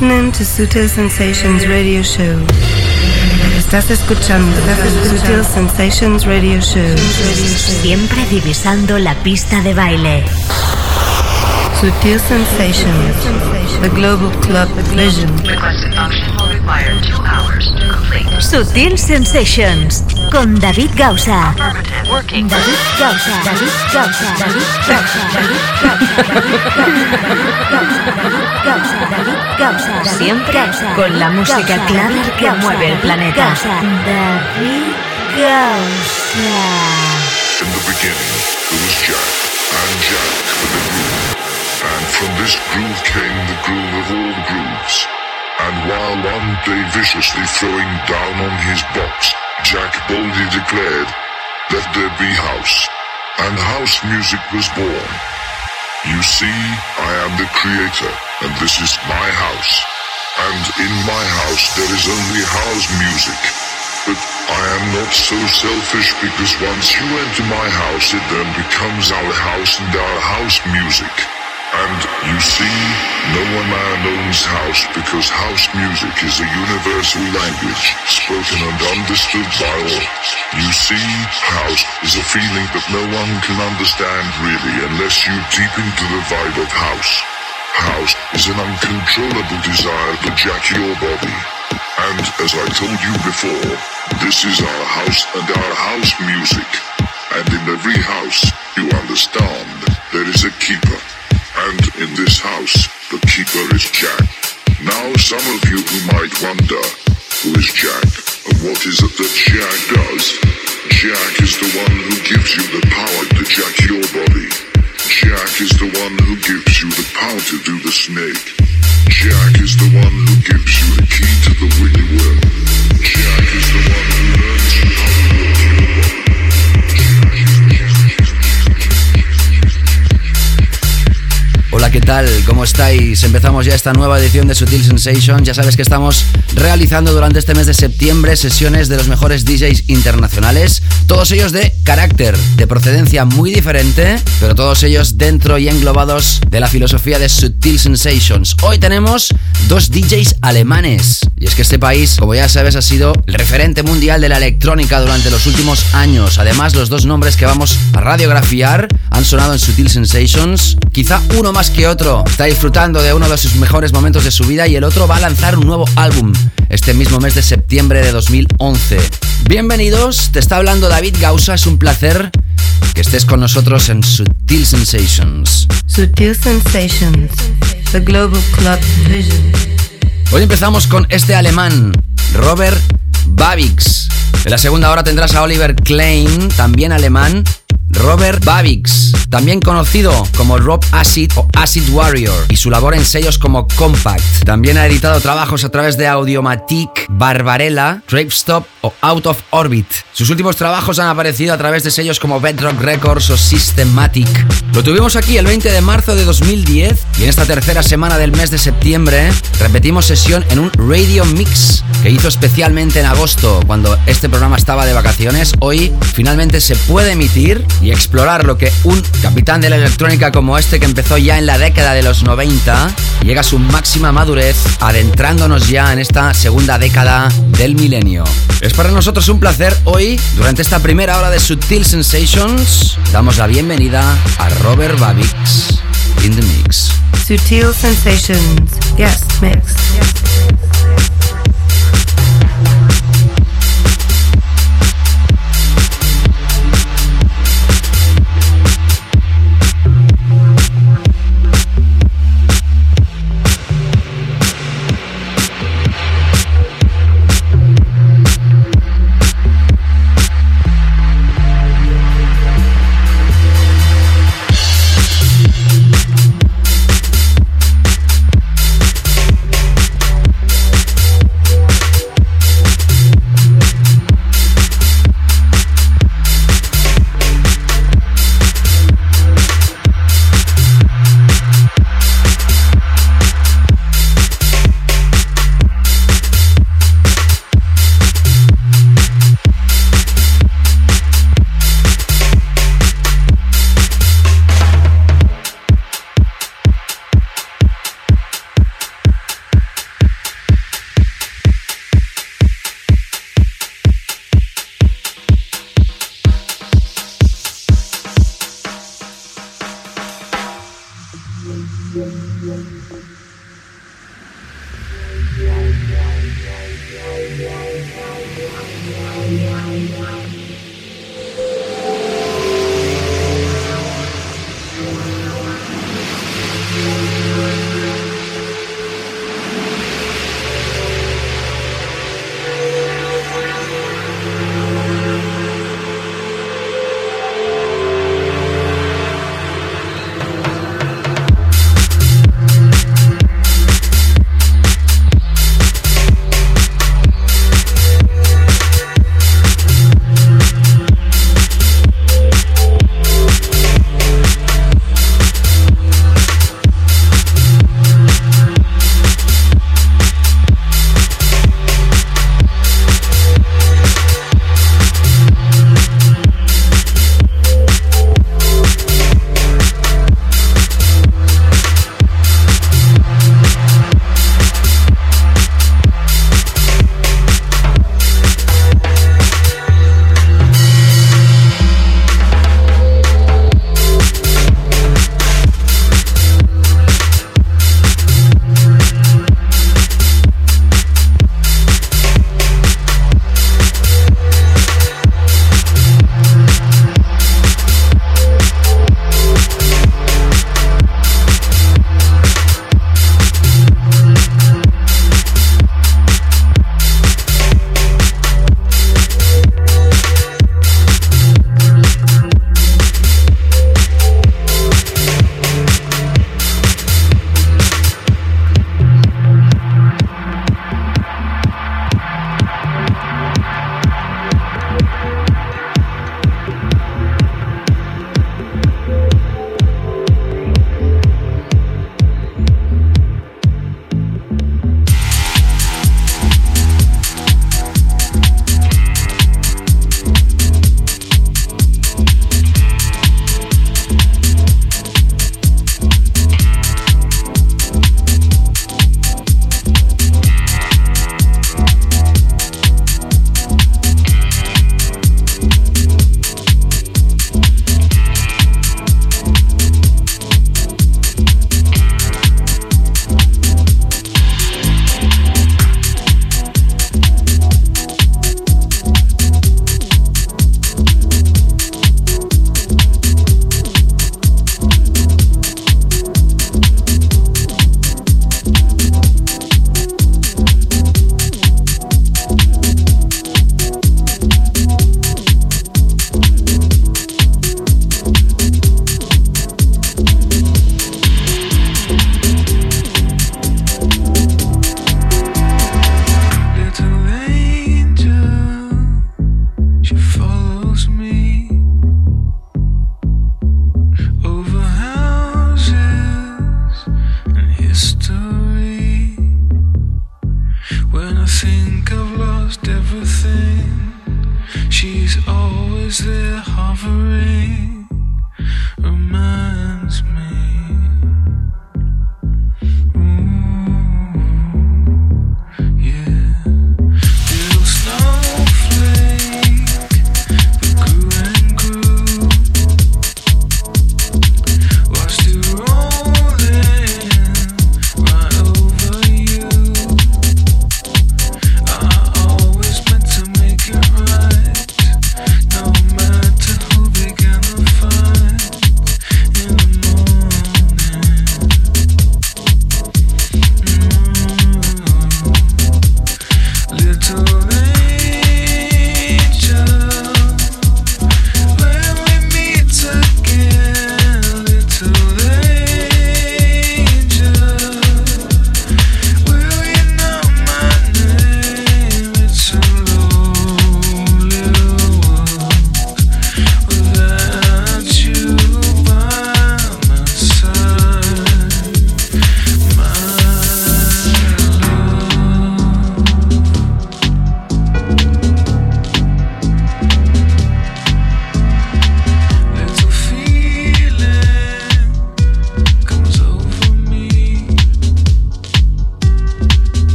listening to Sutil Sensations Radio Show. Estás escuchando Sutil Sensations Radio Show. Siempre divisando la pista de baile. Sutil Sensations, the global club vision. Sutil Sensations con David Gausa. David Gausa. David Gausa. David Gausa. David Gausa. David Gausa. Siempre con la música clave que mueve el planeta. David Gausa. From this groove came the groove of all grooves. And while one day viciously throwing down on his box, Jack boldly declared, Let there be house. And house music was born. You see, I am the creator, and this is my house. And in my house there is only house music. But I am not so selfish because once you enter my house, it then becomes our house and our house music. And you see, no one man owns house because house music is a universal language spoken and understood by all. You see, house is a feeling that no one can understand really unless you deep into the vibe of house. House is an uncontrollable desire to jack your body. And as I told you before, this is our house and our house music. And in every house, you understand, there is a keeper. And in this house, the keeper is Jack. Now some of you who might wonder, who is Jack? And what is it that Jack does? Jack is the one who gives you the power to jack your body. Jack is the one who gives you the power to do the snake. Jack is the one who gives you the key to the willy worm. Jack is the one who learns you how Hola, ¿qué tal? ¿Cómo estáis? Empezamos ya esta nueva edición de Sutil Sensation. Ya sabes que estamos realizando durante este mes de septiembre sesiones de los mejores DJs internacionales, todos ellos de carácter, de procedencia muy diferente, pero todos ellos dentro y englobados de la filosofía de Sutil Sensations. Hoy tenemos dos DJs alemanes. Y es que este país, como ya sabes, ha sido el referente mundial de la electrónica durante los últimos años. Además, los dos nombres que vamos a radiografiar han sonado en Sutil Sensations. Quizá uno más que otro está disfrutando de uno de sus mejores momentos de su vida y el otro va a lanzar un nuevo álbum este mismo mes de septiembre de 2011. Bienvenidos, te está hablando David Gausa, es un placer que estés con nosotros en Sutil Sensations. Sutil Sensations, the global club vision. Hoy empezamos con este alemán, Robert Babix. En la segunda hora tendrás a Oliver Klein, también alemán. Robert Babix, también conocido como Rob Acid o Acid Warrior, y su labor en sellos como Compact. También ha editado trabajos a través de Audiomatic, Barbarella, Trape Stop o Out of Orbit. Sus últimos trabajos han aparecido a través de sellos como Bedrock Records o Systematic. Lo tuvimos aquí el 20 de marzo de 2010 y en esta tercera semana del mes de septiembre repetimos sesión en un Radio Mix que hizo especialmente en agosto cuando este programa estaba de vacaciones. Hoy finalmente se puede emitir y explorar lo que un capitán de la electrónica como este que empezó ya en la década de los 90 llega a su máxima madurez adentrándonos ya en esta segunda década del milenio. Es para nosotros un placer hoy, durante esta primera hora de Sutil Sensations, damos la bienvenida a Robert Babix in the mix. Sutil Sensations, yes, mix.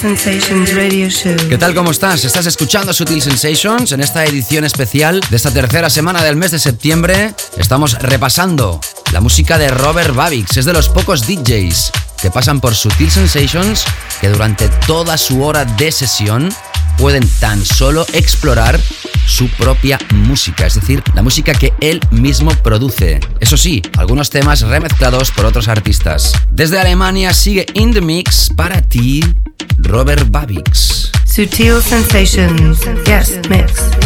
Sensations Radio Show. ¿Qué tal? ¿Cómo estás? Estás escuchando Sutil Sensations en esta edición especial de esta tercera semana del mes de septiembre. Estamos repasando la música de Robert Babix. Es de los pocos DJs que pasan por Sutil Sensations que durante toda su hora de sesión pueden tan solo explorar su propia música, es decir, la música que él mismo produce. Eso sí, algunos temas remezclados por otros artistas. Desde Alemania sigue In the Mix para ti, Robert Babix. Sutil Sensations, yes, mix.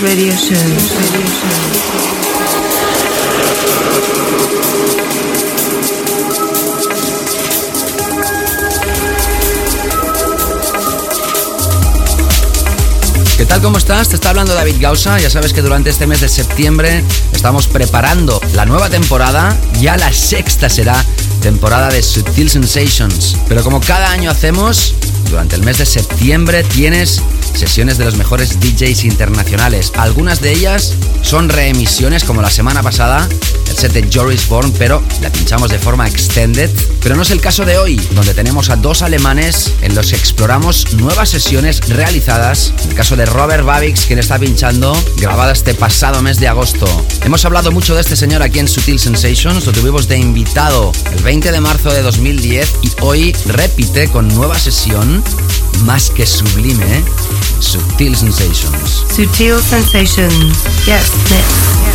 Radio Show. ¿Qué tal? ¿Cómo estás? Te está hablando David Gausa. Ya sabes que durante este mes de septiembre estamos preparando la nueva temporada. Ya la sexta será temporada de Sutil Sensations. Pero como cada año hacemos, durante el mes de septiembre tienes sesiones de los mejores DJs internacionales. Algunas de ellas son reemisiones como la semana pasada, el set de Joris Born, pero la pinchamos de forma extended. Pero no es el caso de hoy, donde tenemos a dos alemanes en los que exploramos nuevas sesiones realizadas. En el caso de Robert Babix, quien está pinchando, grabada este pasado mes de agosto. Hemos hablado mucho de este señor aquí en Sutil Sensations, lo tuvimos de invitado el 20 de marzo de 2010 y hoy repite con nueva sesión más que sublime, ¿eh? Sutil Sensations. Sutil Sensations. Yes, mix.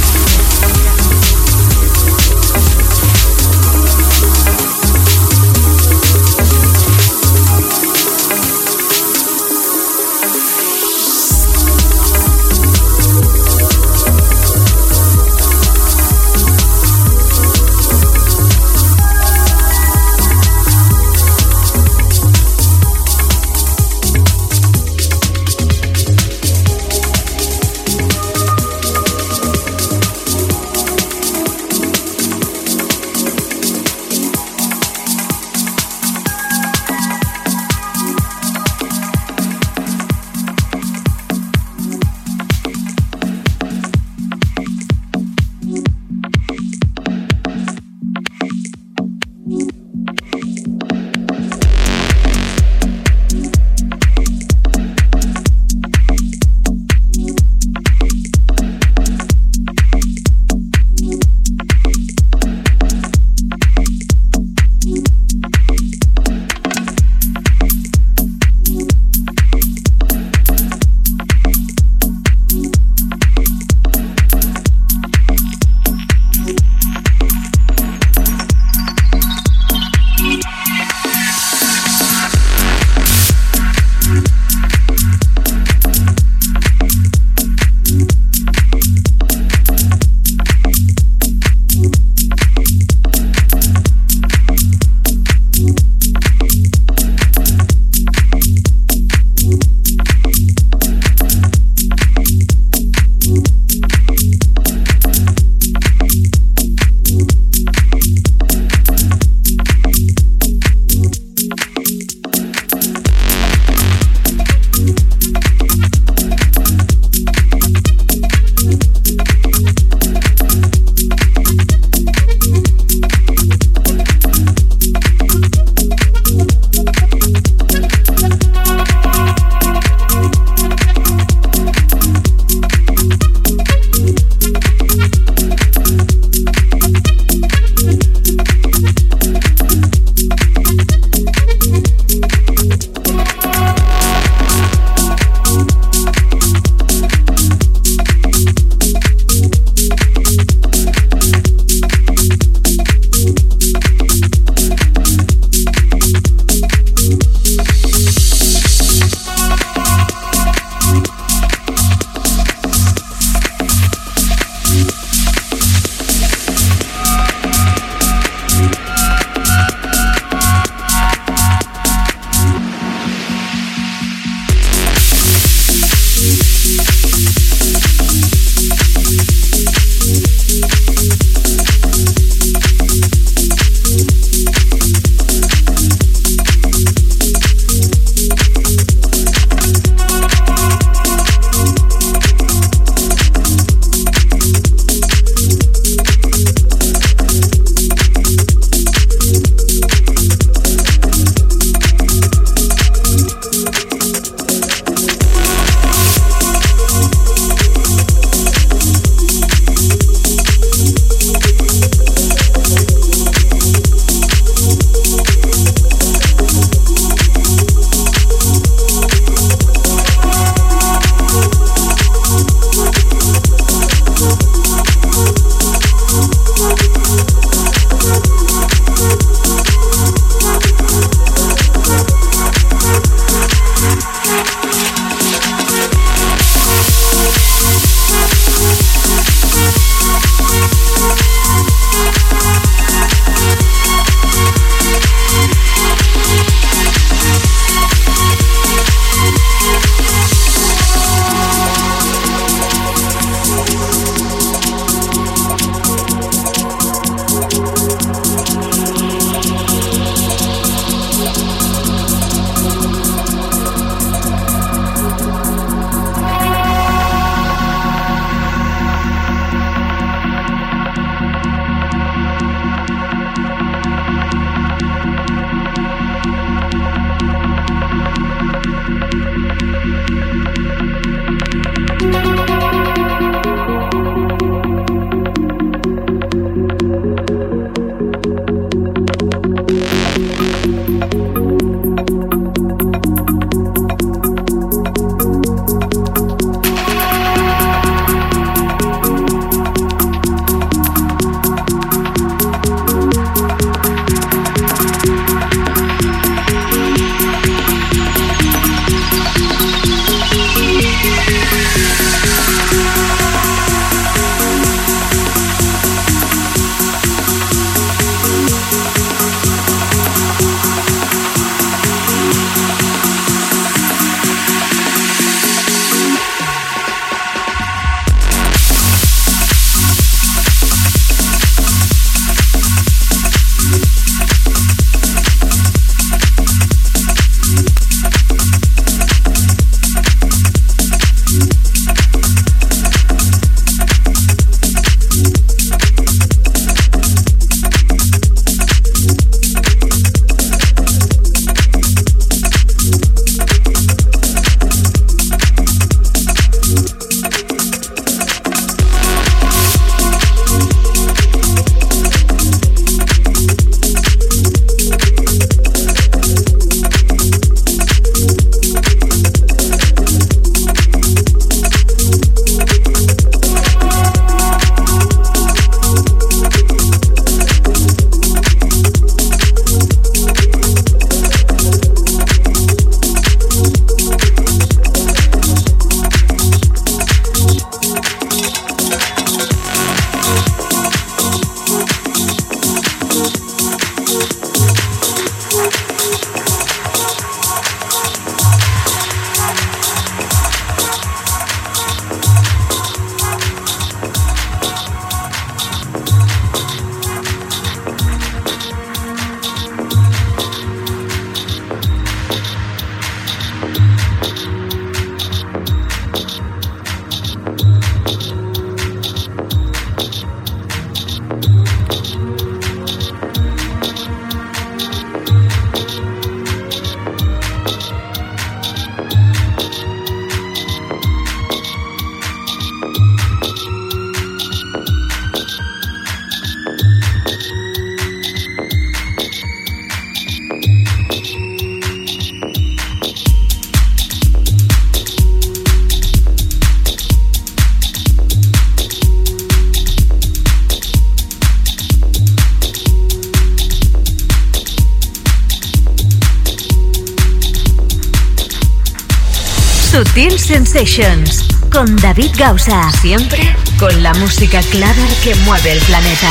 Sutil Sensations con David Gausa. Siempre con la música clara que mueve el planeta.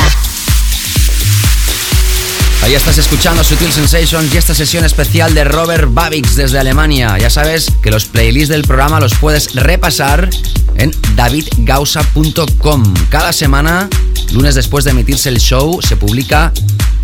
Ahí estás escuchando Sutil Sensations y esta sesión especial de Robert Babix desde Alemania. Ya sabes que los playlists del programa los puedes repasar en davidgausa.com. Cada semana, lunes después de emitirse el show, se publica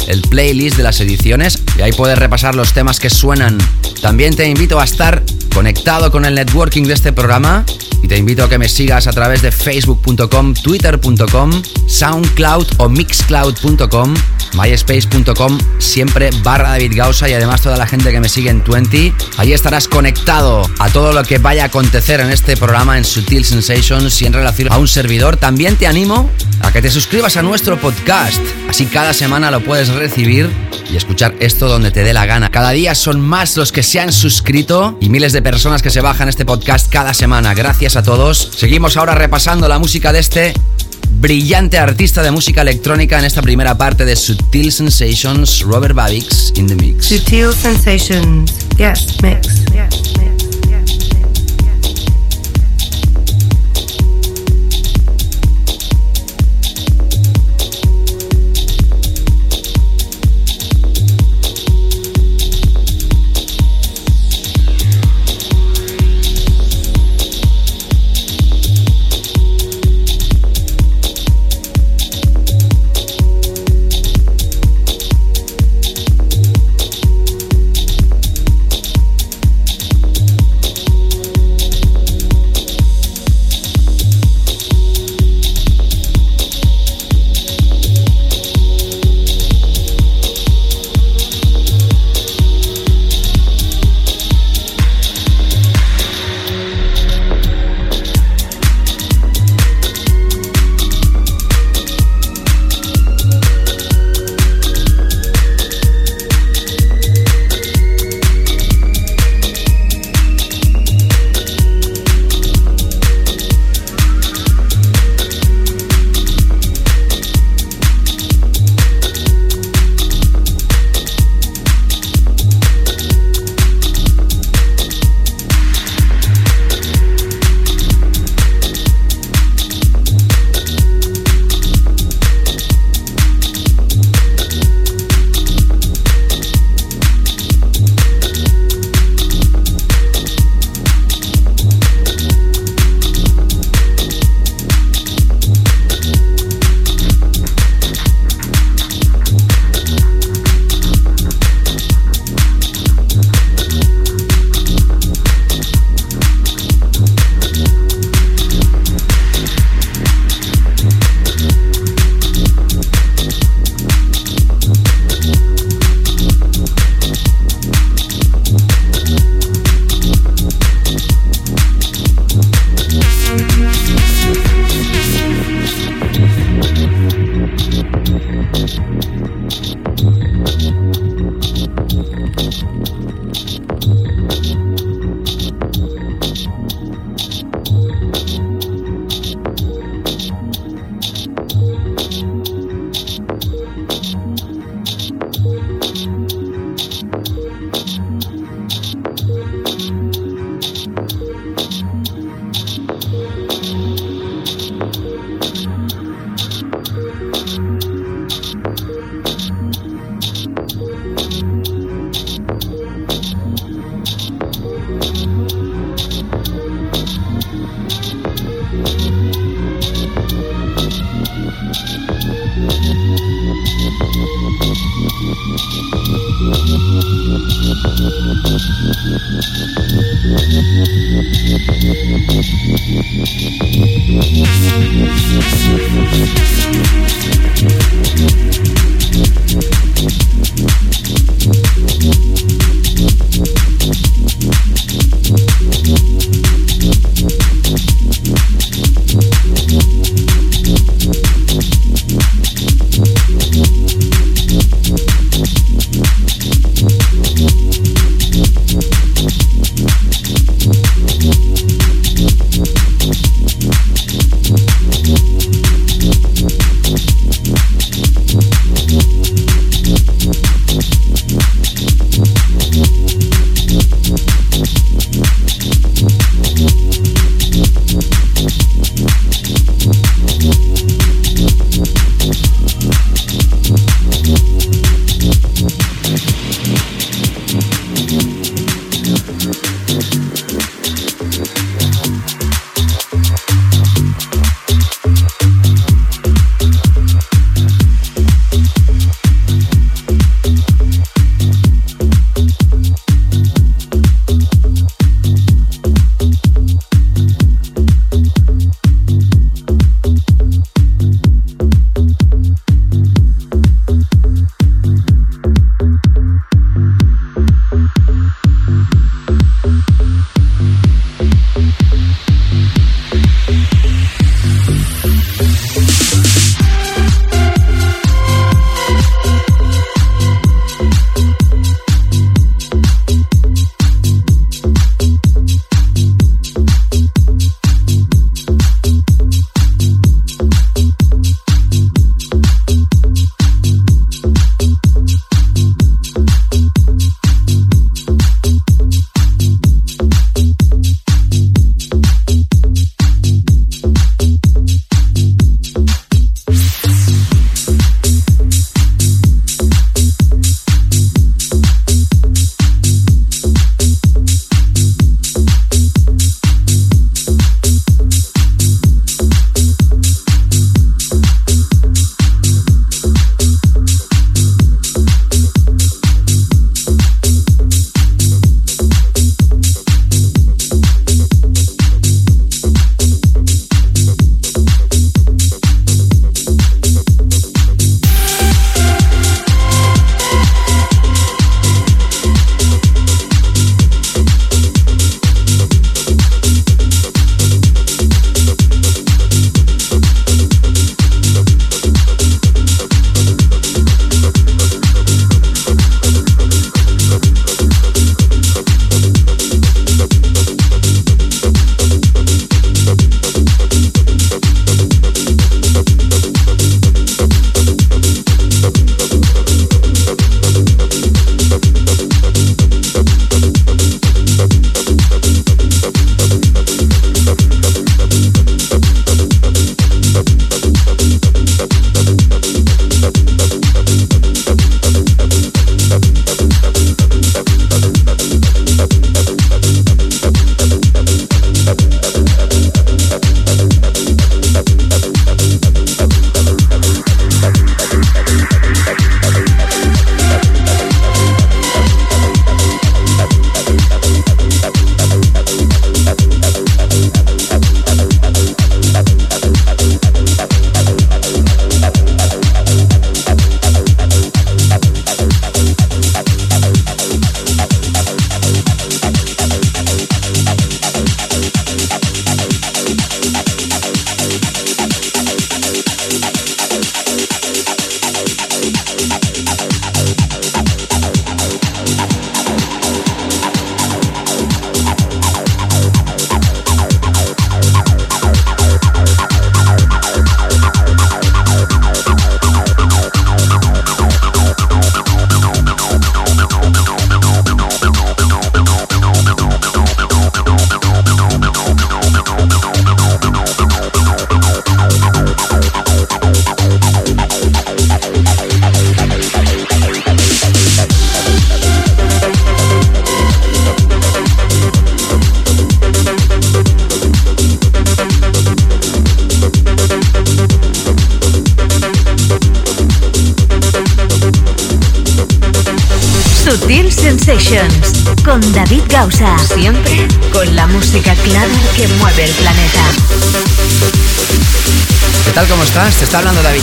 el playlist de las ediciones y ahí puedes repasar los temas que suenan. También te invito a estar conectado con el networking de este programa y te invito a que me sigas a través de facebook.com, twitter.com, soundcloud o mixcloud.com, myspace.com, siempre barra David Gausa y además toda la gente que me sigue en 20. Ahí estarás conectado a todo lo que vaya a acontecer en este programa en Sutil Sensations y en relación a un servidor. También te animo a que te suscribas a nuestro podcast, así cada semana lo puedes recibir y escuchar esto donde te dé la gana. Cada día son más los que se han suscrito y miles de personas que se bajan este podcast cada semana. Gracias a todos. Seguimos ahora repasando la música de este brillante artista de música electrónica en esta primera parte de Sutil Sensations, Robert Babix in the Mix. Sutil Sensations, yes, mix. Yes, mix.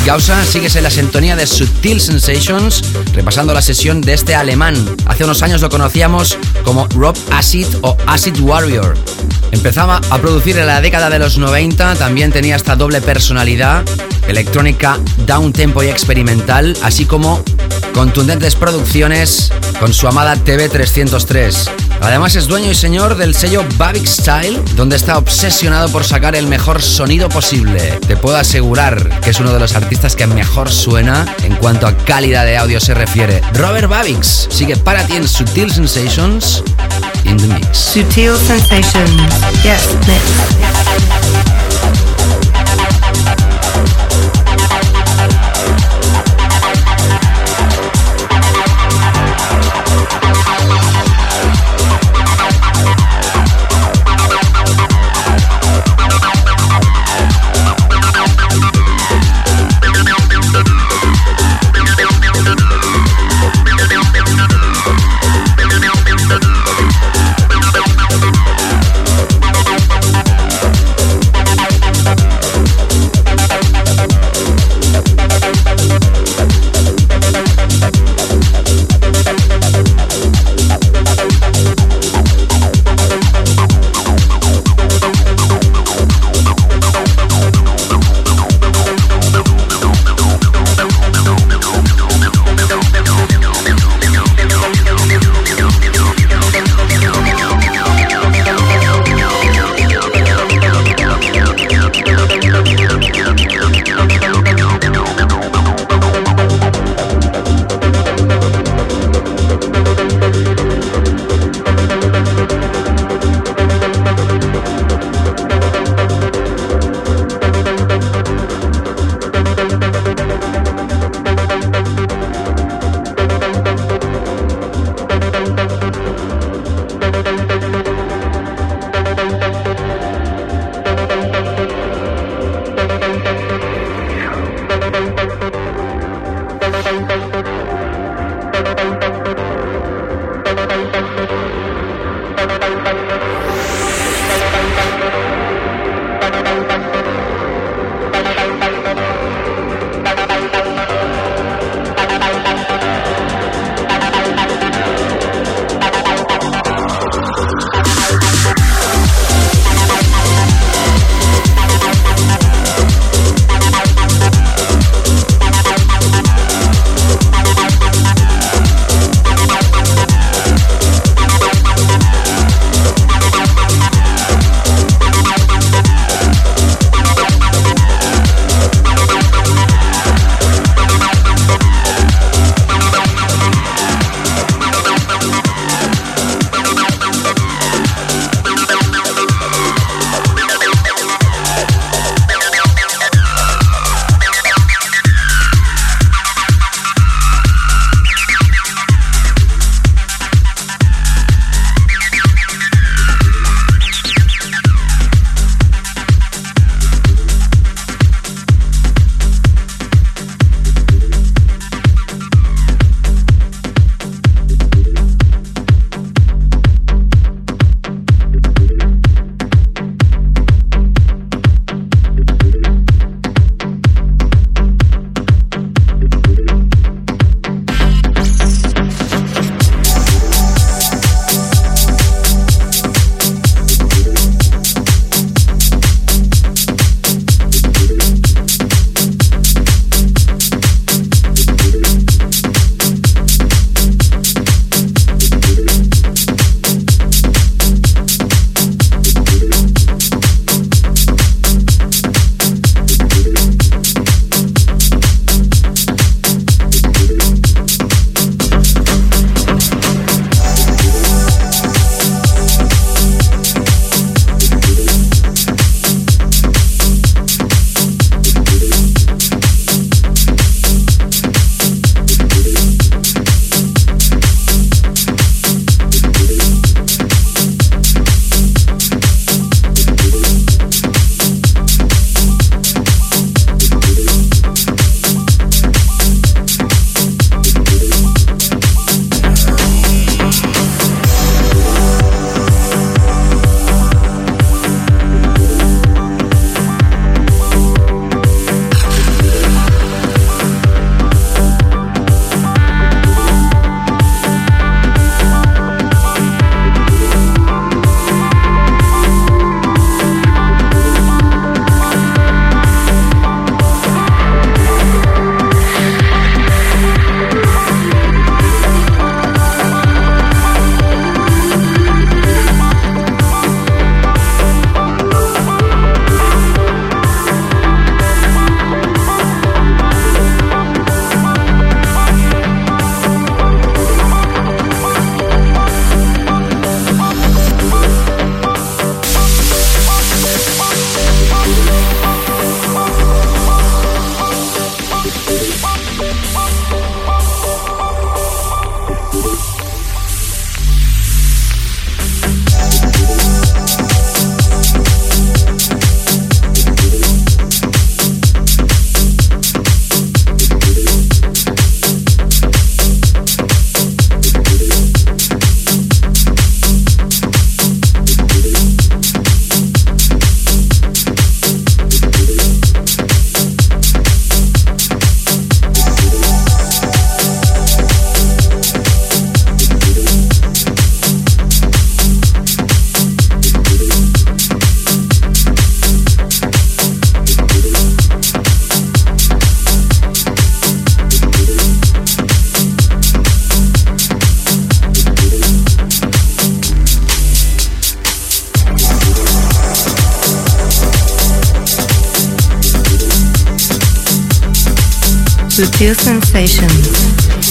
Gausa. Sigues en la sintonía de Subtil Sensations, repasando la sesión de este alemán. Hace unos años lo conocíamos como Rob Acid o Acid Warrior. Empezaba a producir en la década de los 90, también tenía esta doble personalidad, electrónica, down tempo y experimental, así como contundentes producciones con su amada TV303. Además es dueño y señor del sello Babic Style, donde está obsesionado por sacar el mejor sonido posible. Te puedo asegurar que es uno de los artistas que mejor suena en cuanto a calidad de audio se refiere. Robert Babix sigue para ti en Sutil Sensations in the Mix. Sutil Sensations, yes, mix. Sutil Sensations.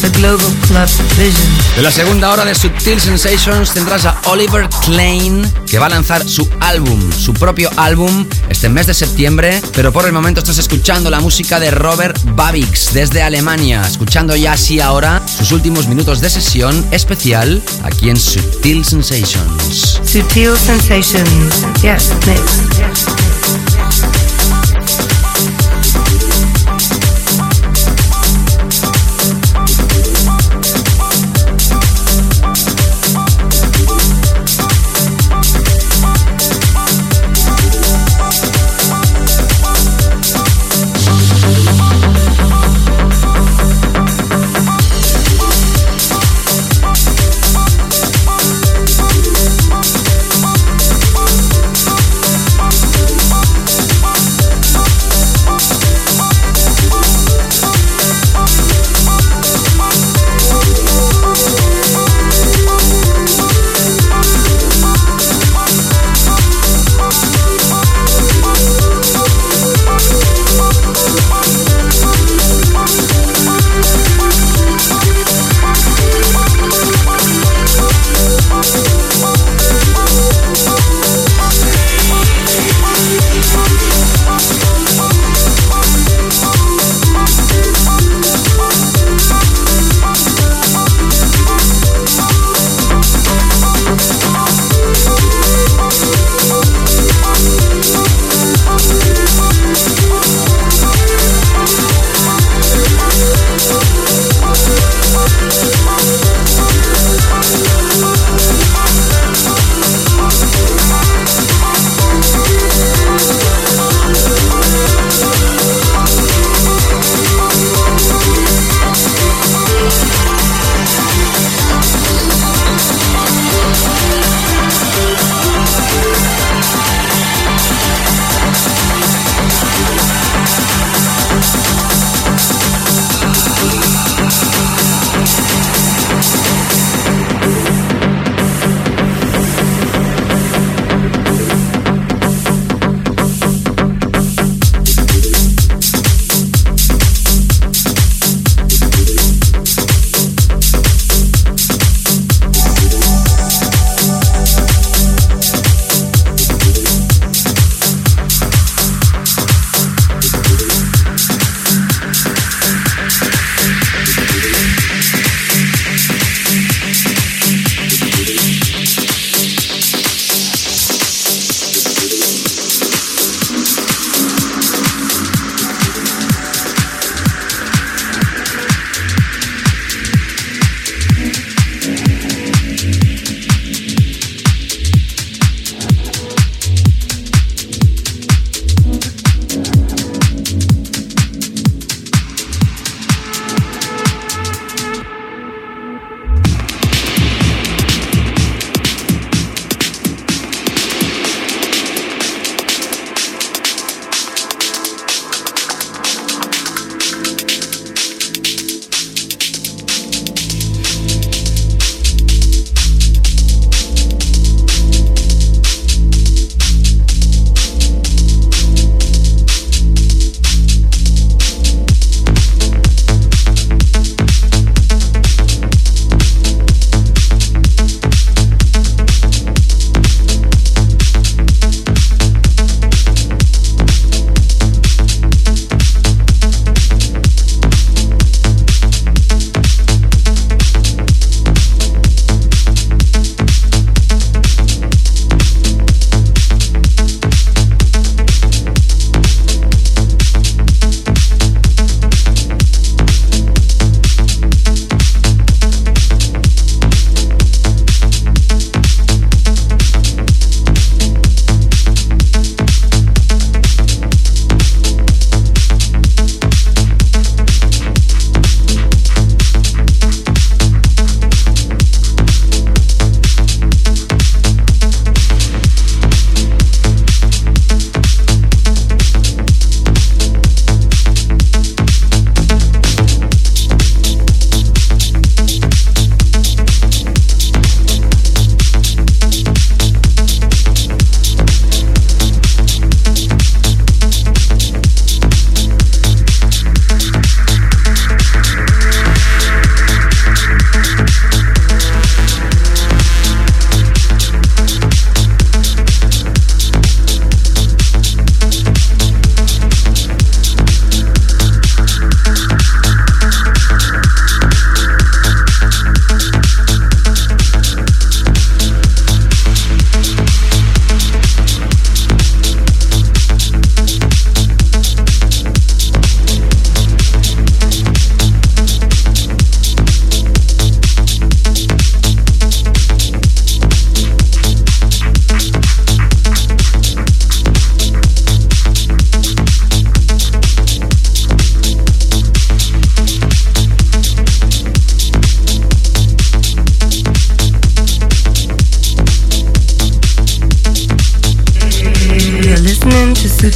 The Global Club Vision. De la segunda hora de Subtil Sensations tendrás a Oliver Klein, que va a lanzar su álbum, su propio álbum, este mes de septiembre. Pero por el momento estás escuchando la música de Robert Babix desde Alemania, escuchando ya así ahora sus últimos minutos de sesión especial aquí en Subtil Sensations. Subtil Sensations, yes,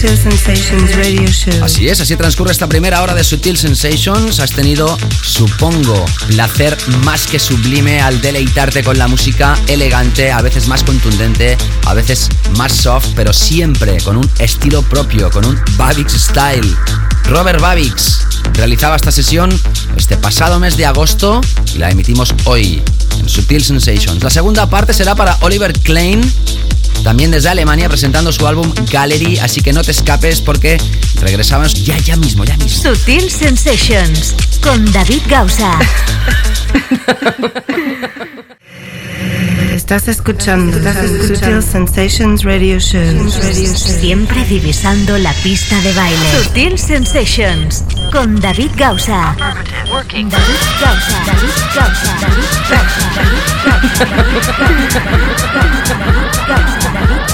mix. Así es, así transcurre esta primera hora de Sutil Sensations. Has tenido, supongo, placer más que sublime al deleitarte con la música elegante, a veces más contundente, a veces más soft, pero siempre con un estilo propio, con un Babix style. Robert Babix realizaba esta sesión este pasado mes de agosto y la emitimos hoy en Sutil Sensations. La segunda parte será para Oliver Klein también desde Alemania presentando su álbum Gallery, así que no te escapes porque regresamos ya, ya mismo, ya mismo. Sutil Sensations con David Gausa. Estás escuchando, Sutil Sensations Radio Show. Siempre divisando la pista de baile. Sutil Sensations con David Gausa. David Gausa. David Gausa. David Gausa. David Gausa.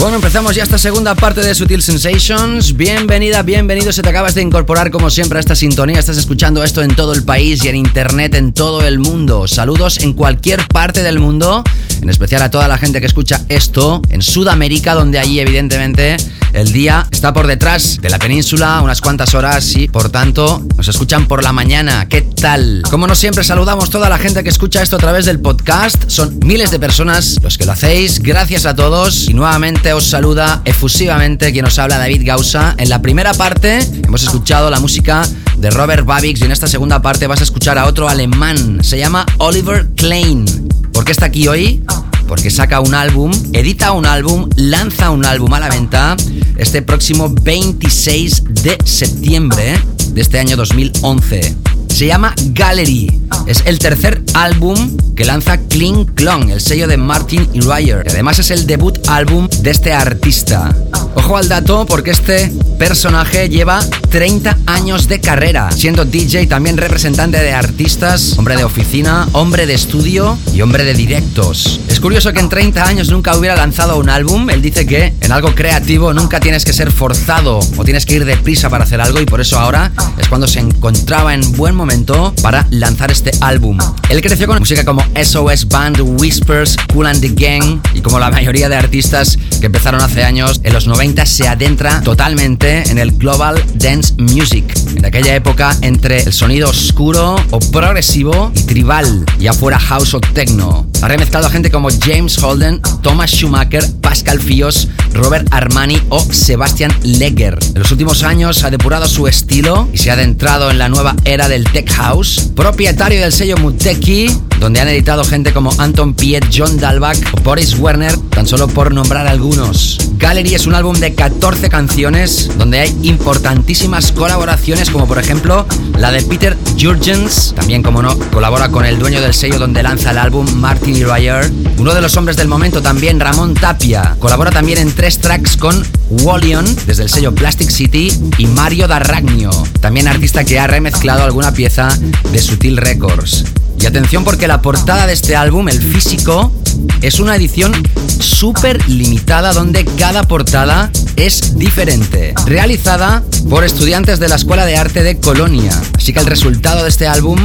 Bueno, empezamos ya esta segunda parte de Sutil Sensations. Bienvenida, bienvenido. Se te acabas de incorporar como siempre a esta sintonía. Estás escuchando esto en todo el país y en internet en todo el mundo. Saludos en cualquier parte del mundo. En especial a toda la gente que escucha esto en Sudamérica, donde allí evidentemente el día está por detrás de la península unas cuantas horas y por tanto nos escuchan por la mañana. ¿Qué tal? Como no siempre saludamos toda la gente que escucha esto a través del podcast. Son miles de personas los que lo hacéis. Gracias a todos y nuevamente os saluda efusivamente quien os habla David Gausa. En la primera parte hemos escuchado la música de Robert Babix y en esta segunda parte vas a escuchar a otro alemán. Se llama Oliver Klein. ¿Por qué está aquí hoy? porque saca un álbum, edita un álbum, lanza un álbum a la venta este próximo 26 de septiembre de este año 2011. Se llama Gallery. Es el tercer álbum que lanza Kling Klong, el sello de Martin y Ryer. Además es el debut álbum de este artista. Ojo al dato porque este personaje lleva 30 años de carrera, siendo DJ también representante de artistas, hombre de oficina, hombre de estudio y hombre de directos. Es curioso que en 30 años nunca hubiera lanzado un álbum. Él dice que en algo creativo nunca tienes que ser forzado o tienes que ir deprisa para hacer algo y por eso ahora es cuando se encontraba en buen momento para lanzar este álbum. Él creció con música como SOS Band, Whispers, Cool and the Gang y como la mayoría de artistas que empezaron hace años, en los 90 se adentra totalmente en el Global Dance Music. En aquella época entre el sonido oscuro o progresivo y tribal, ya fuera house o techno. Ha remezclado a gente como James Holden, Thomas Schumacher, Pascal Fios, Robert Armani o Sebastian Legger. En los últimos años ha depurado su estilo y se ha adentrado en la nueva era del tech house. Propietario del sello Muteki, donde han editado gente como Anton Piet, John Dalbach o Boris Werner, tan solo por nombrar algunos. Gallery es un álbum de 14 canciones donde hay importantísimas colaboraciones como por ejemplo la de Peter Jurgens, también como no, colabora con el dueño del sello donde lanza el álbum Martin Ryer, uno de los hombres del momento también Ramón Tapia, colabora también en tres tracks con Wallion desde el sello Plastic City y Mario Darragno, también artista que ha remezclado alguna pieza de Sutil Records. Y atención porque la portada de este álbum, el físico, es una edición súper limitada donde cada portada es diferente, realizada por estudiantes de la Escuela de Arte de Colonia. Así que el resultado de este álbum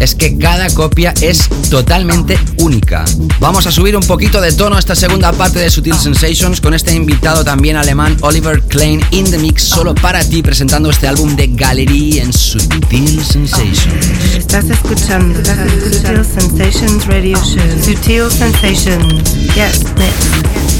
es que cada copia es totalmente única. Vamos a subir un poquito de tono a esta segunda parte de Sutil Sensations con este invitado también alemán Oliver Klein in the mix solo para ti presentando este álbum de Gallery en Sutil Sensations. Estás escuchando Sutil Sensations Radio Show. Sutil Sensations. Yes, mix.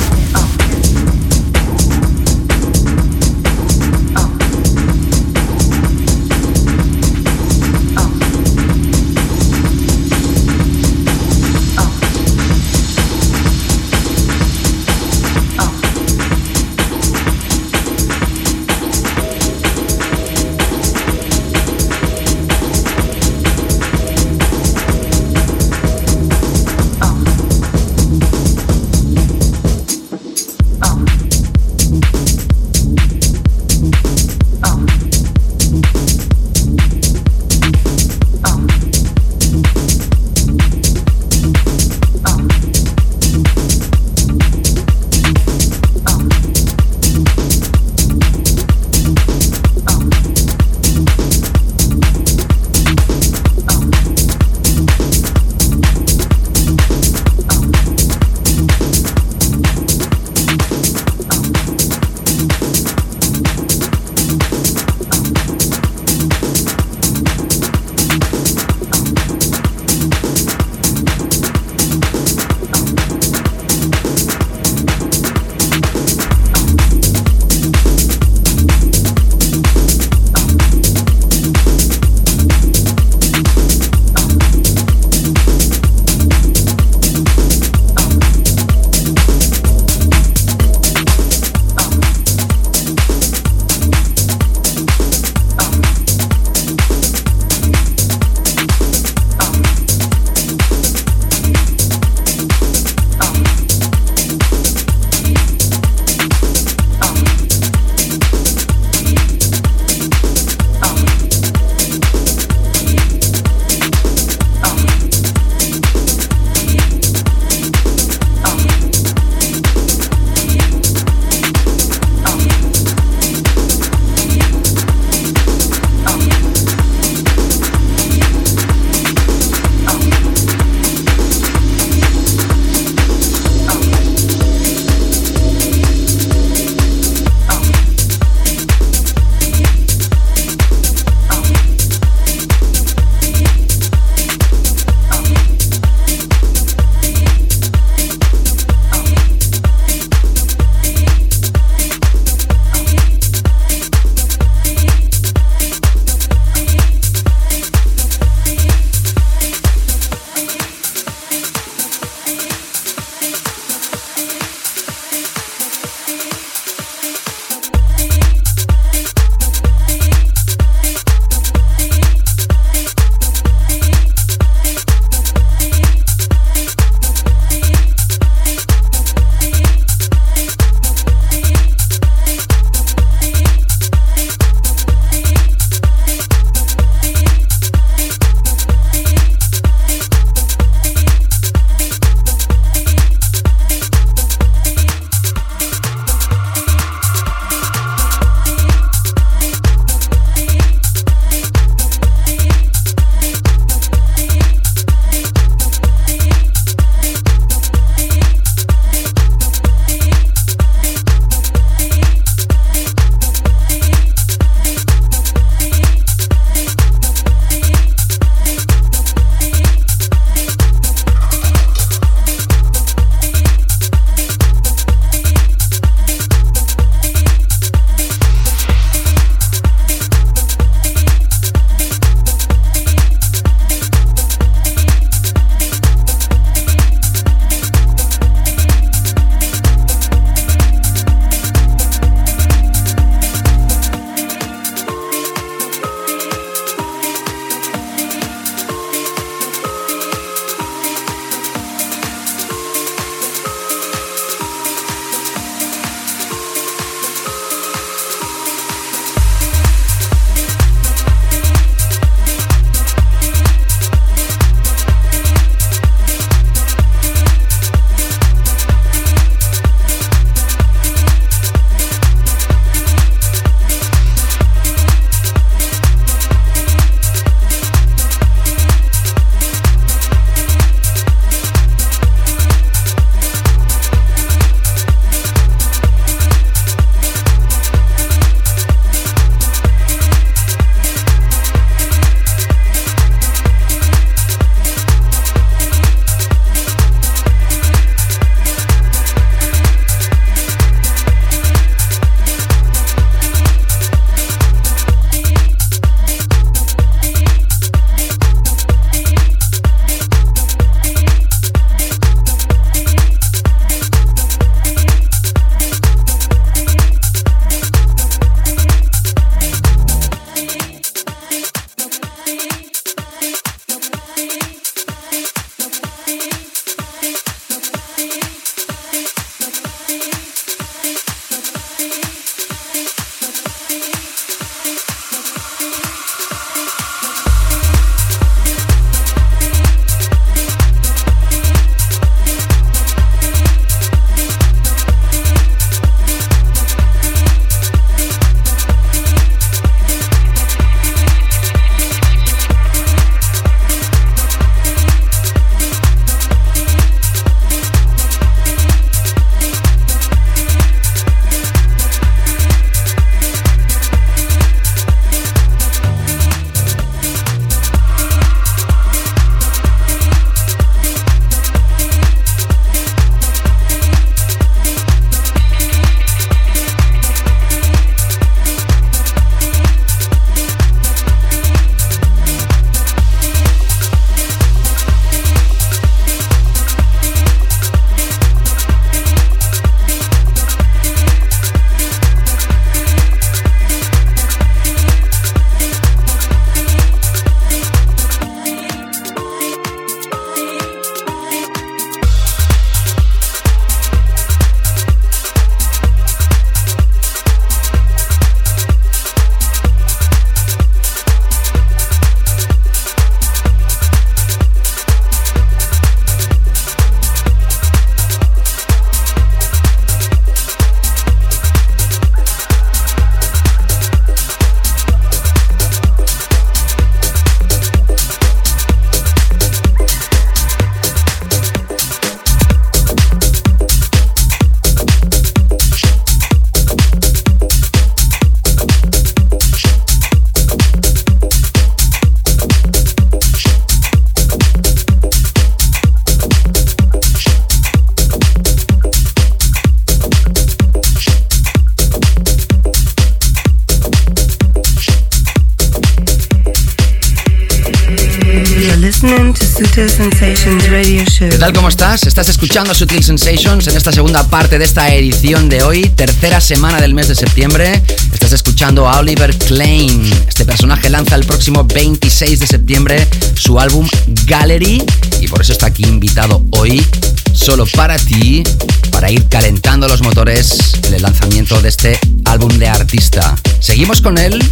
Sensations Radio Show. ¿Qué tal? ¿Cómo estás? Estás escuchando Sutil Sensations en esta segunda parte de esta edición de hoy, tercera semana del mes de septiembre. Estás escuchando a Oliver Klein. Este personaje lanza el próximo 26 de septiembre su álbum Gallery y por eso está aquí invitado hoy, solo para ti, para ir calentando los motores en el lanzamiento de este álbum de artista. Seguimos con él,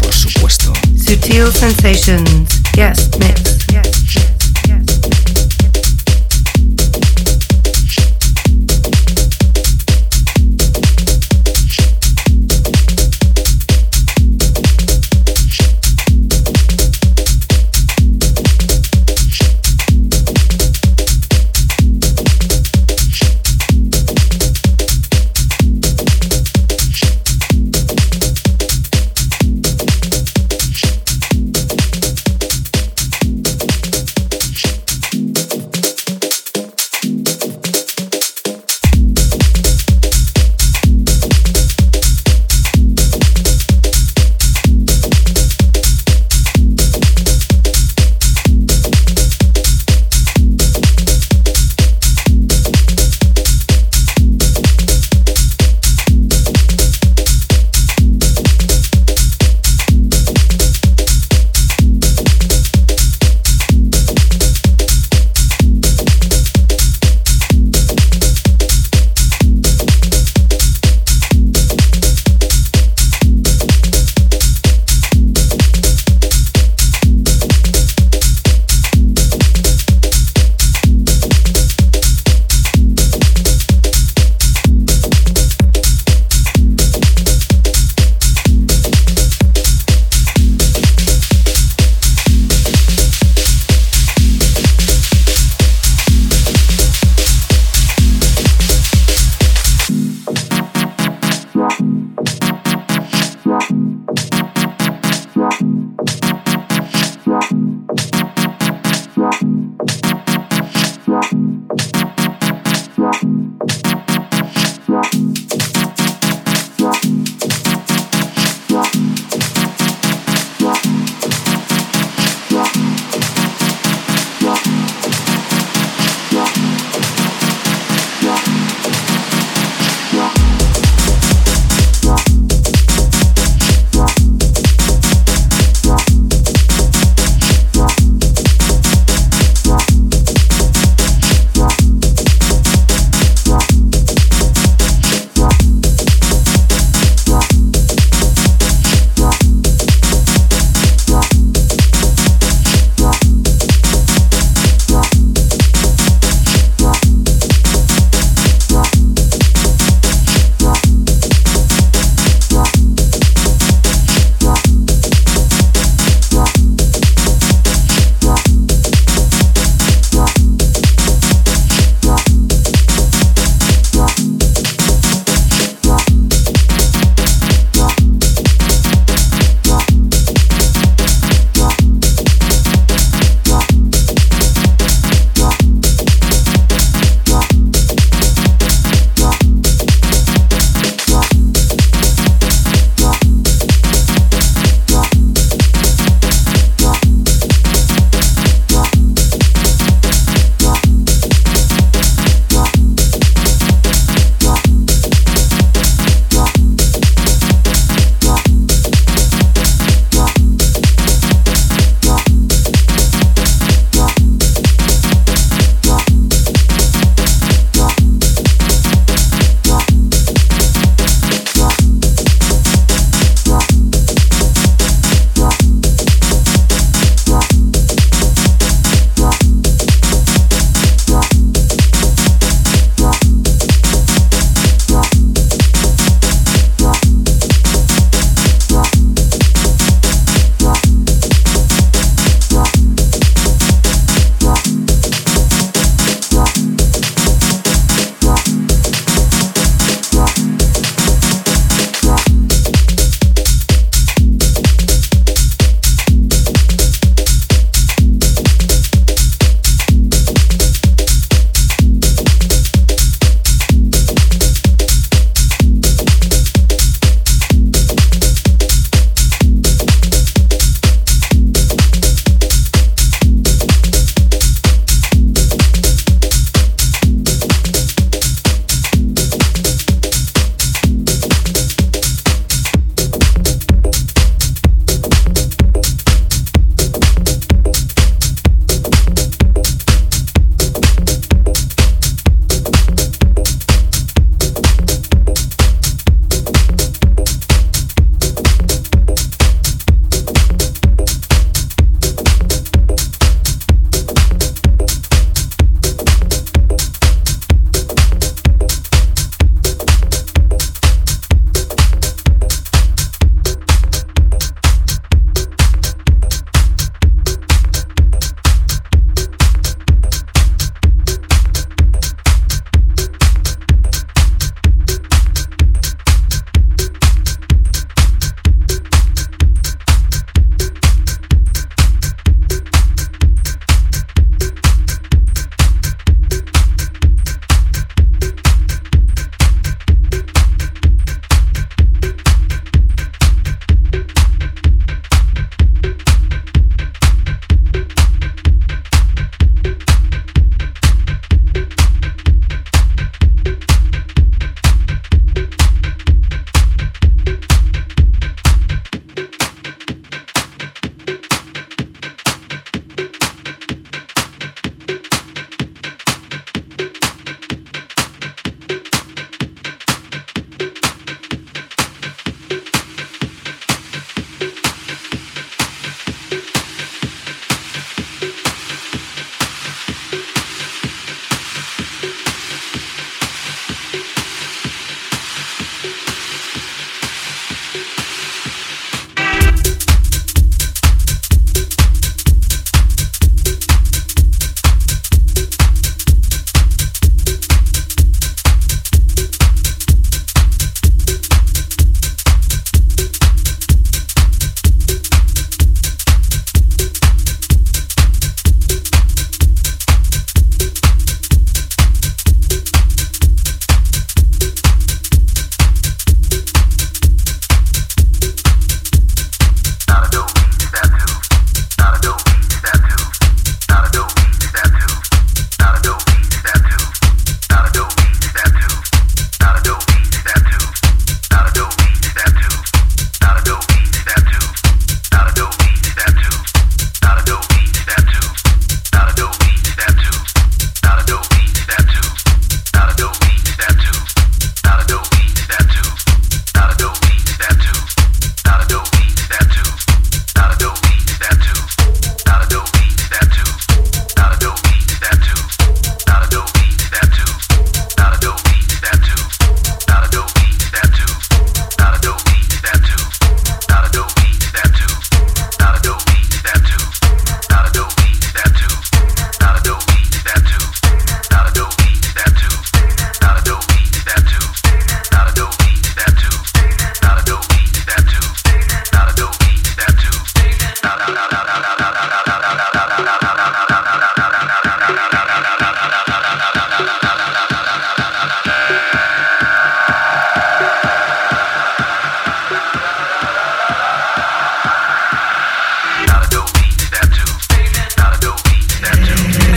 por supuesto. Sutil Sensations. Yes, mix.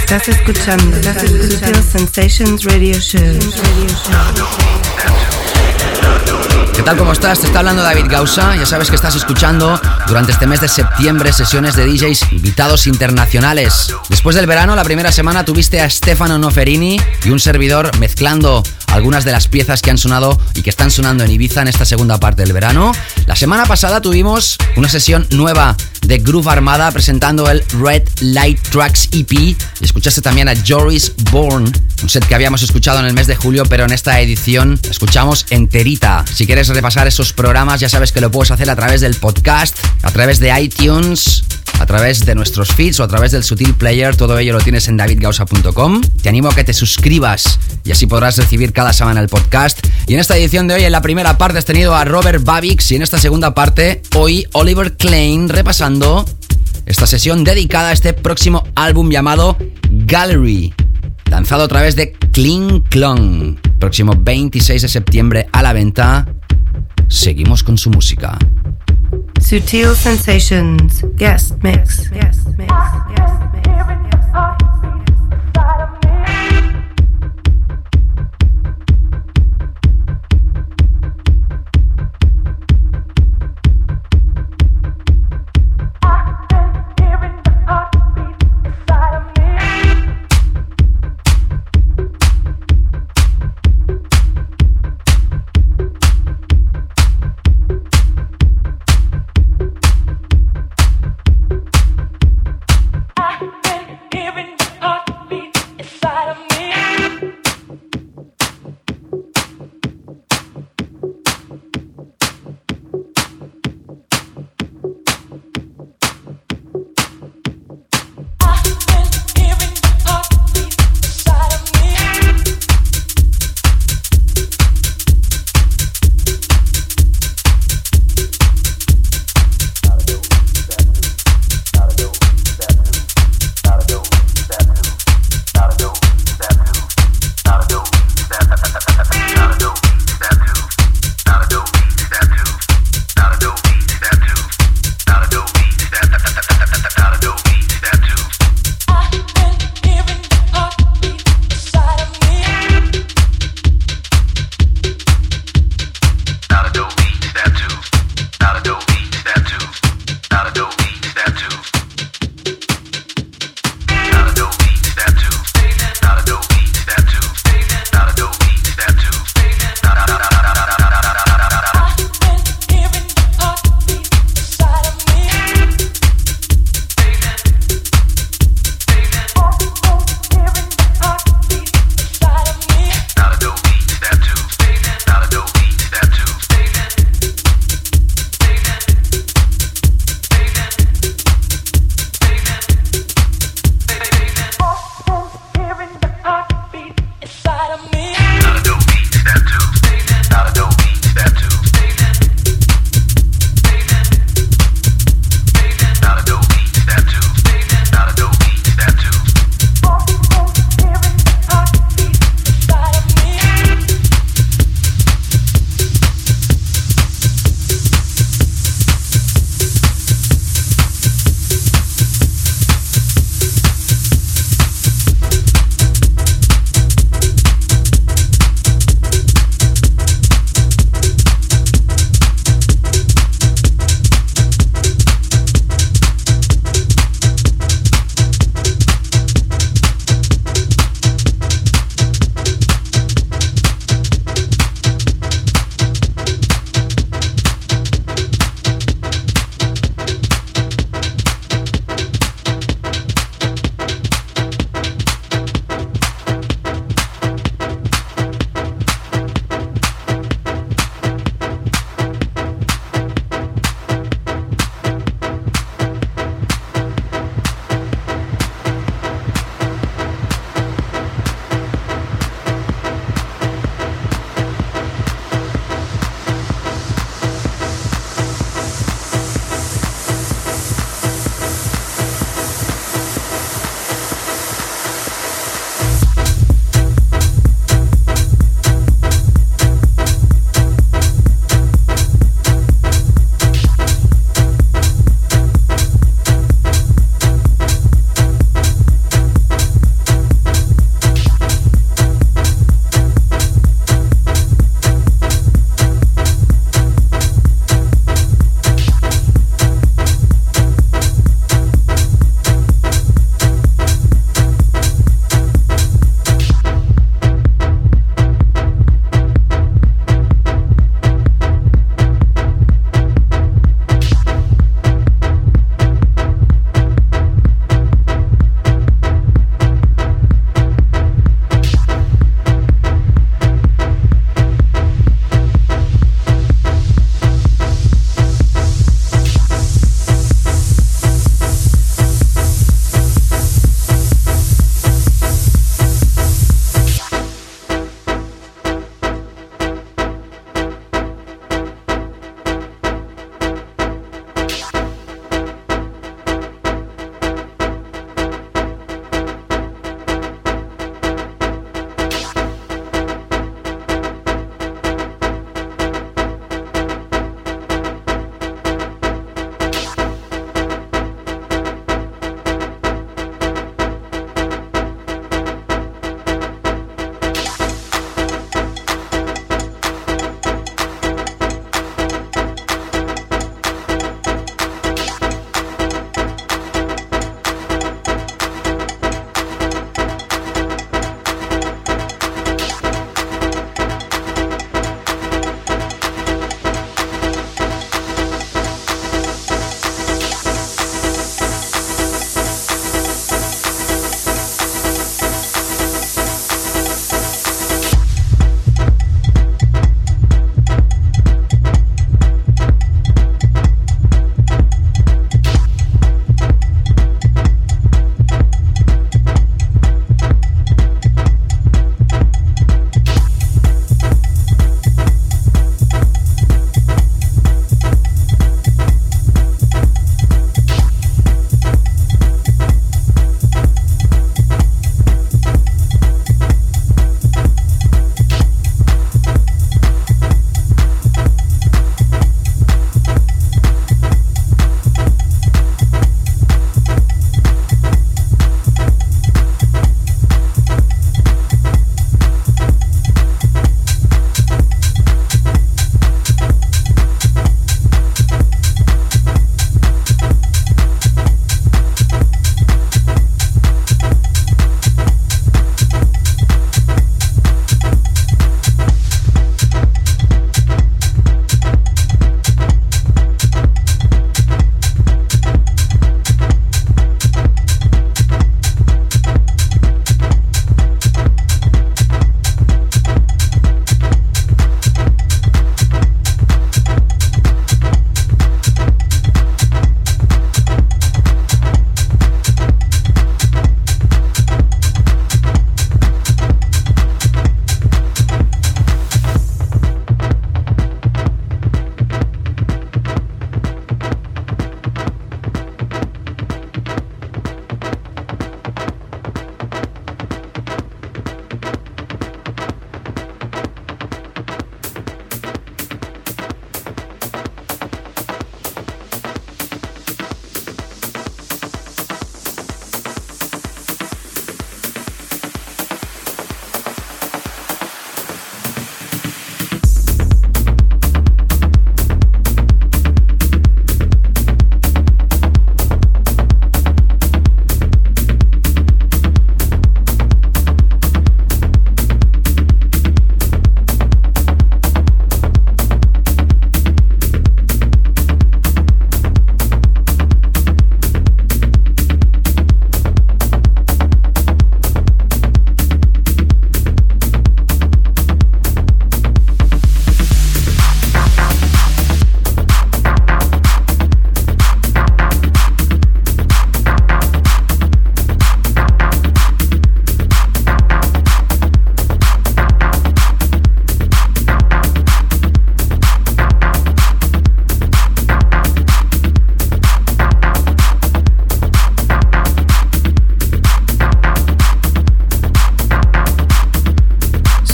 Estás escuchando Sutil Sensations Radio Show. ¿Qué tal? ¿Cómo estás? Te está hablando David Gausa. Ya sabes que estás escuchando durante este mes de septiembre sesiones de DJs invitados internacionales. Después del verano, la primera semana tuviste a Stefano Noferini y un servidor mezclando algunas de las piezas que han sonado y que están sonando en Ibiza en esta segunda parte del verano. La semana pasada tuvimos una sesión nueva de Groove Armada presentando el Red Light Tracks EP. Y escuchaste también a Joris Bourne, un set que habíamos escuchado en el mes de julio, pero en esta edición escuchamos enterita. Si quieres repasar esos programas, ya sabes que lo puedes hacer a través del podcast, a través de iTunes a través de nuestros feeds o a través del Sutil Player. Todo ello lo tienes en davidgausa.com. Te animo a que te suscribas y así podrás recibir cada semana el podcast. Y en esta edición de hoy, en la primera parte, has tenido a Robert Babix y en esta segunda parte, hoy Oliver Klein repasando esta sesión dedicada a este próximo álbum llamado Gallery, lanzado a través de Clean Clong. Próximo 26 de septiembre a la venta. Seguimos con su música. Sutil Sensations guest mix. Guest mix. Guest mix.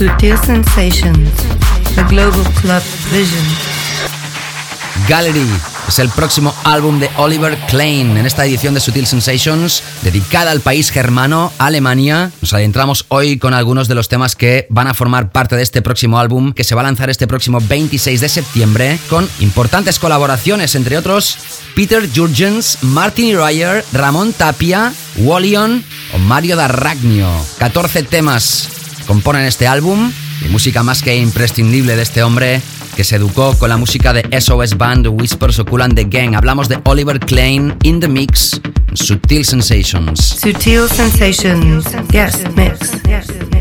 Sutil Sensations, the Global Club Vision. Gallery es el próximo álbum de Oliver Klein en esta edición de Sutil Sensations dedicada al país germano, Alemania. Nos adentramos hoy con algunos de los temas que van a formar parte de este próximo álbum que se va a lanzar este próximo 26 de septiembre con importantes colaboraciones, entre otros Peter Jurgens, Martin Ryer, Ramón Tapia, Wallion o Mario D'Arragno. 14 temas componen este álbum y música más que imprescindible de este hombre que se educó con la música de SOS Band, Whispers o Cool and the Gang. Hablamos de Oliver Klein in the Mix, Sutil Sensations. Sutil Sensations, yes, mix. Sutil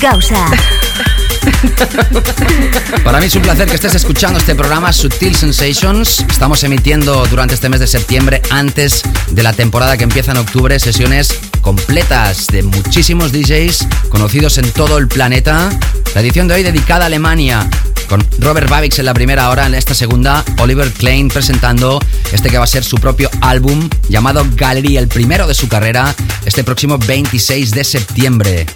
Gausa. Para mí es un placer que estés escuchando este programa Sutil Sensations. Estamos emitiendo durante este mes de septiembre, antes de la temporada que empieza en octubre, sesiones completas de muchísimos DJs conocidos en todo el planeta. La edición de hoy dedicada a Alemania, con Robert Babix en la primera hora, en esta segunda, Oliver Klein presentando este que va a ser su propio álbum llamado Gallery, el primero de su carrera, este próximo 26 de septiembre.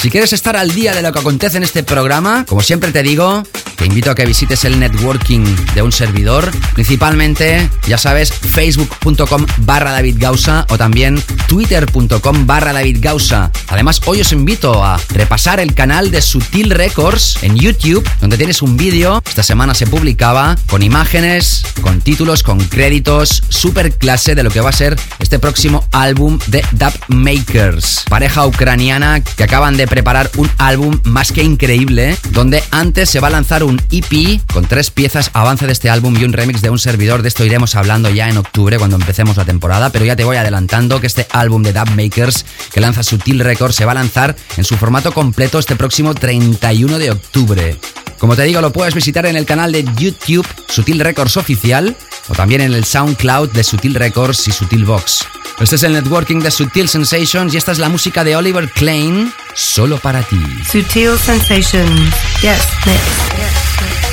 Si quieres estar al día de lo que acontece en este programa, como siempre te digo, te invito a que visites el networking de un servidor, principalmente, ya sabes, facebook.com barra David Gausa o también twitter.com barra David Gausa. Además, hoy os invito a repasar el canal de Sutil Records en YouTube, donde tienes un vídeo, esta semana se publicaba, con imágenes, con títulos, con créditos, super clase de lo que va a ser este próximo álbum de Dub Makers, pareja ucraniana que acaban de preparar un álbum más que increíble, donde antes se va a lanzar un EP con tres piezas, avance de este álbum y un remix de un servidor. De esto iremos hablando ya en octubre cuando empecemos la temporada, pero ya te voy adelantando que este álbum de Dub Makers que lanza Sutil Records se va a lanzar en su formato completo este próximo 31 de octubre. Como te digo, lo puedes visitar en el canal de YouTube Sutil Records Oficial o también en el SoundCloud de Sutil Records y Sutil Box. Este es el networking de Sutil Sensations y esta es la música de Oliver Klein, solo para ti. Sutil Sensations. Yes, next.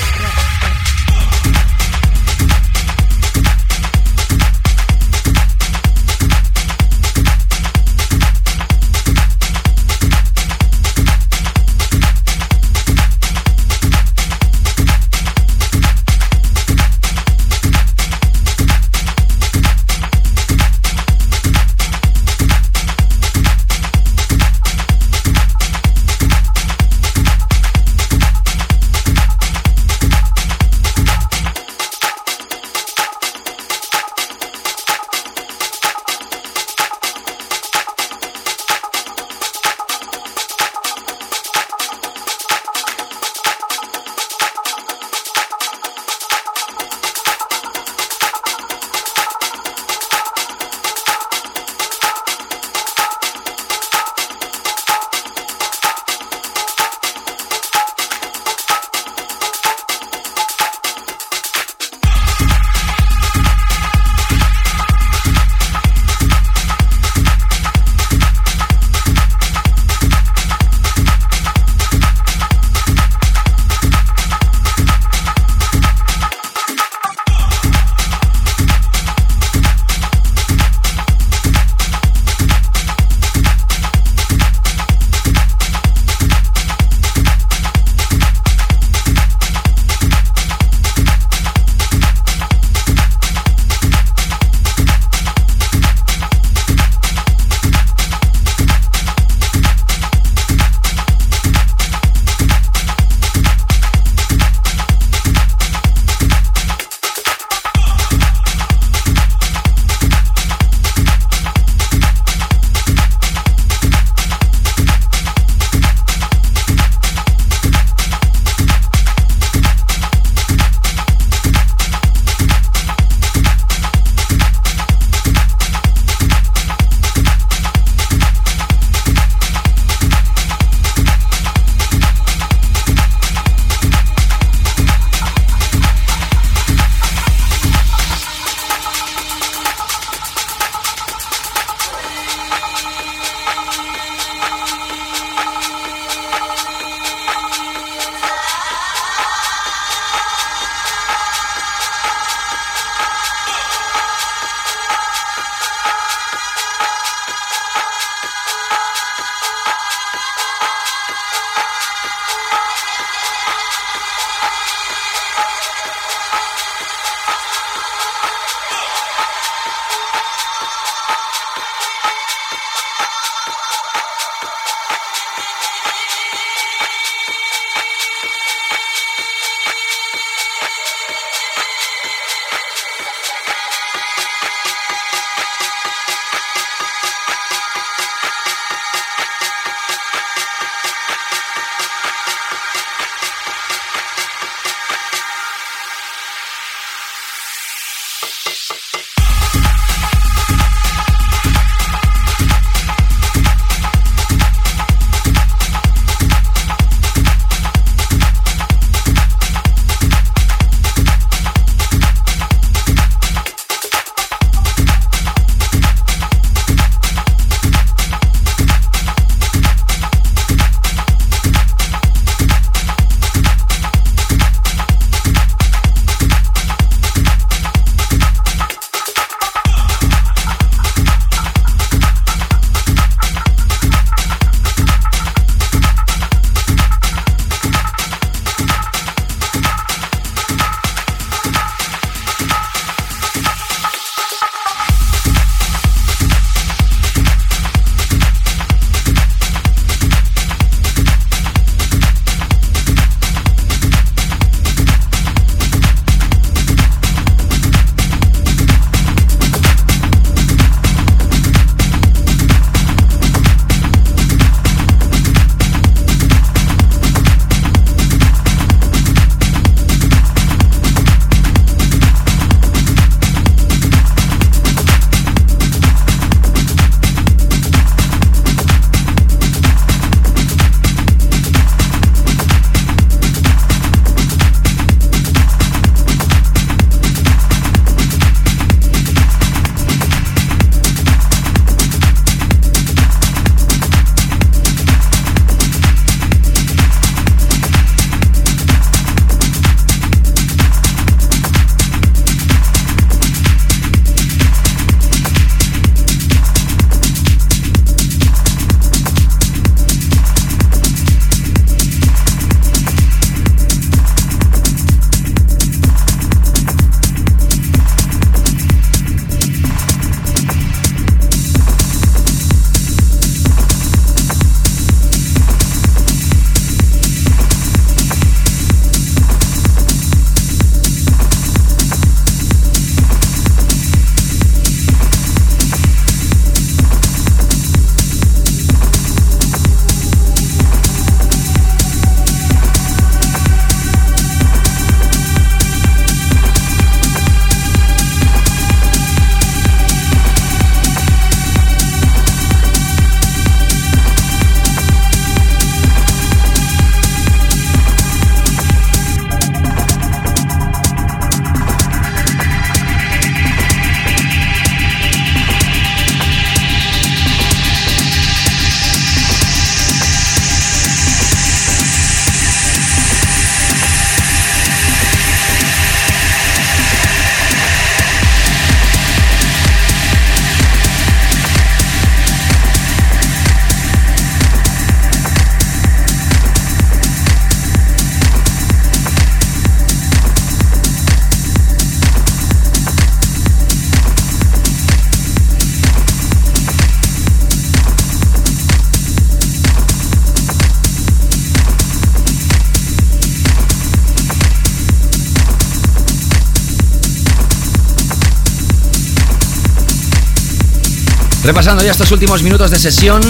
Repasando ya estos últimos minutos de sesión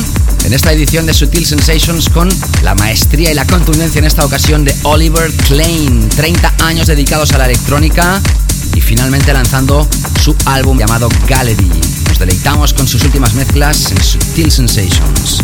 en esta edición de Sutil Sensations con la maestría y la contundencia en esta ocasión de Oliver Klein. 30 años dedicados a la electrónica y finalmente lanzando su álbum llamado Gallery. Nos deleitamos con sus últimas mezclas en Sutil Sensations.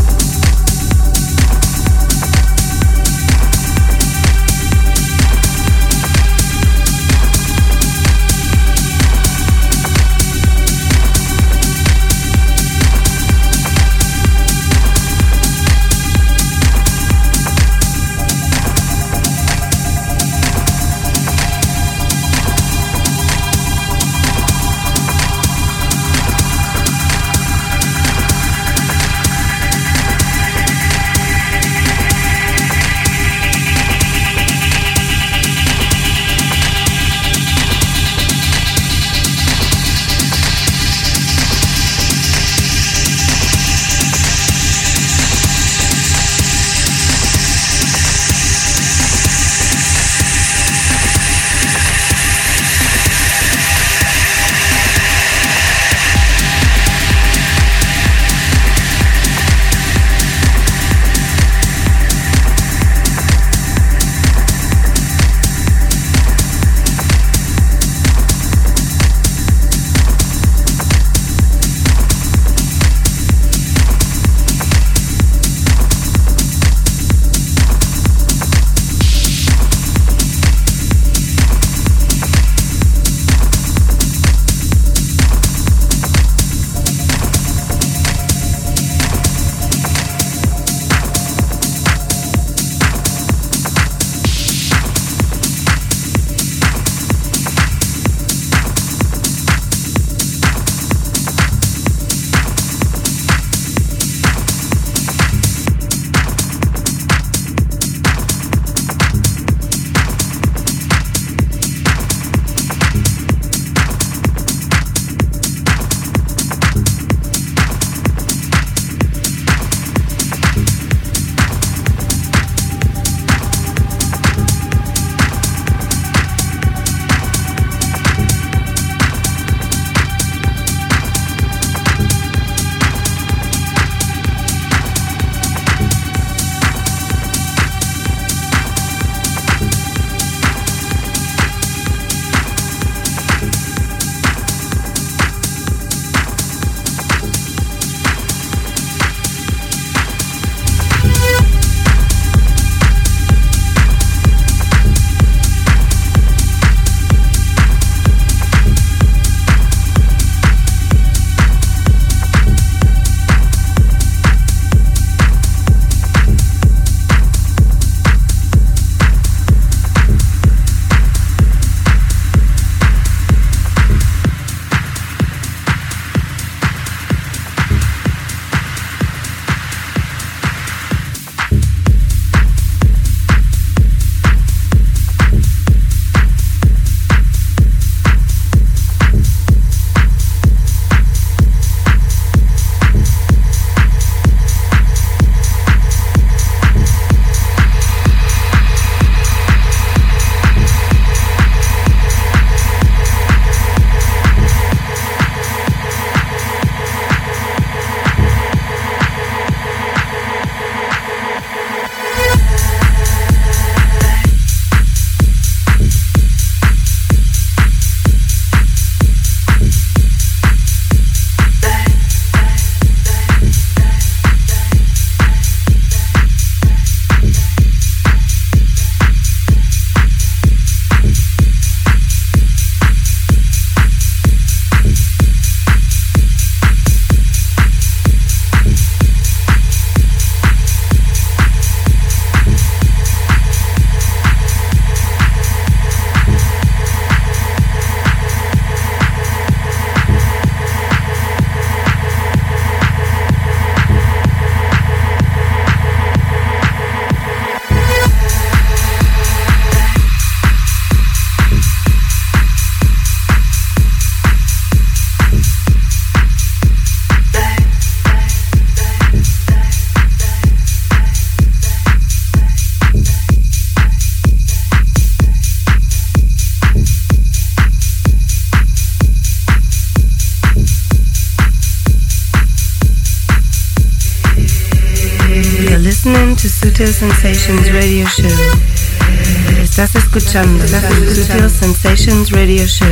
Escuchando Sutil Sensations Radio Show.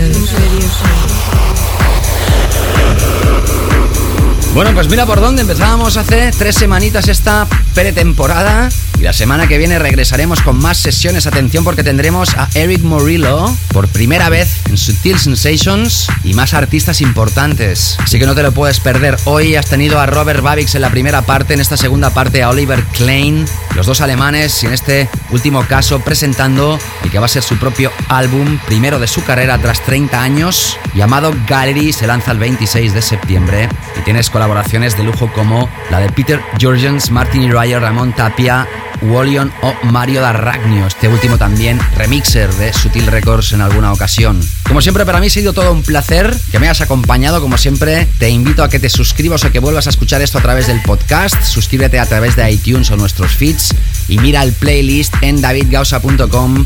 Bueno, pues mira por dónde empezábamos hace tres semanitas esta pretemporada y la semana que viene regresaremos con más sesiones. Atención porque tendremos a Eric Morillo por primera vez en Sutil Sensations y más artistas importantes. Así que no te lo puedes perder. Hoy has tenido a Robert Babix en la primera parte, en esta segunda parte a Oliver Klein, los dos alemanes y en este último caso presentando que va a ser su propio álbum, primero de su carrera tras 30 años, llamado Gallery, se lanza el 26 de septiembre y tienes colaboraciones de lujo como la de Peter Jurgens, Martin Ryan, Ramón Tapia, Wallion o Mario D'Arragnio, este último también remixer de Sutil Records en alguna ocasión. Como siempre, para mí ha sido todo un placer que me hayas acompañado. Como siempre, te invito a que te suscribas o que vuelvas a escuchar esto a través del podcast. Suscríbete a través de iTunes o nuestros feeds y mira el playlist en davidgausa.com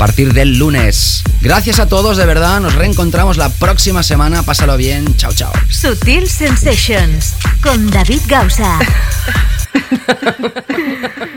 partir del lunes. Gracias a todos, de verdad. Nos reencontramos la próxima semana. Pásalo bien. Chao, chao. Sutil Sensations con David Gausa.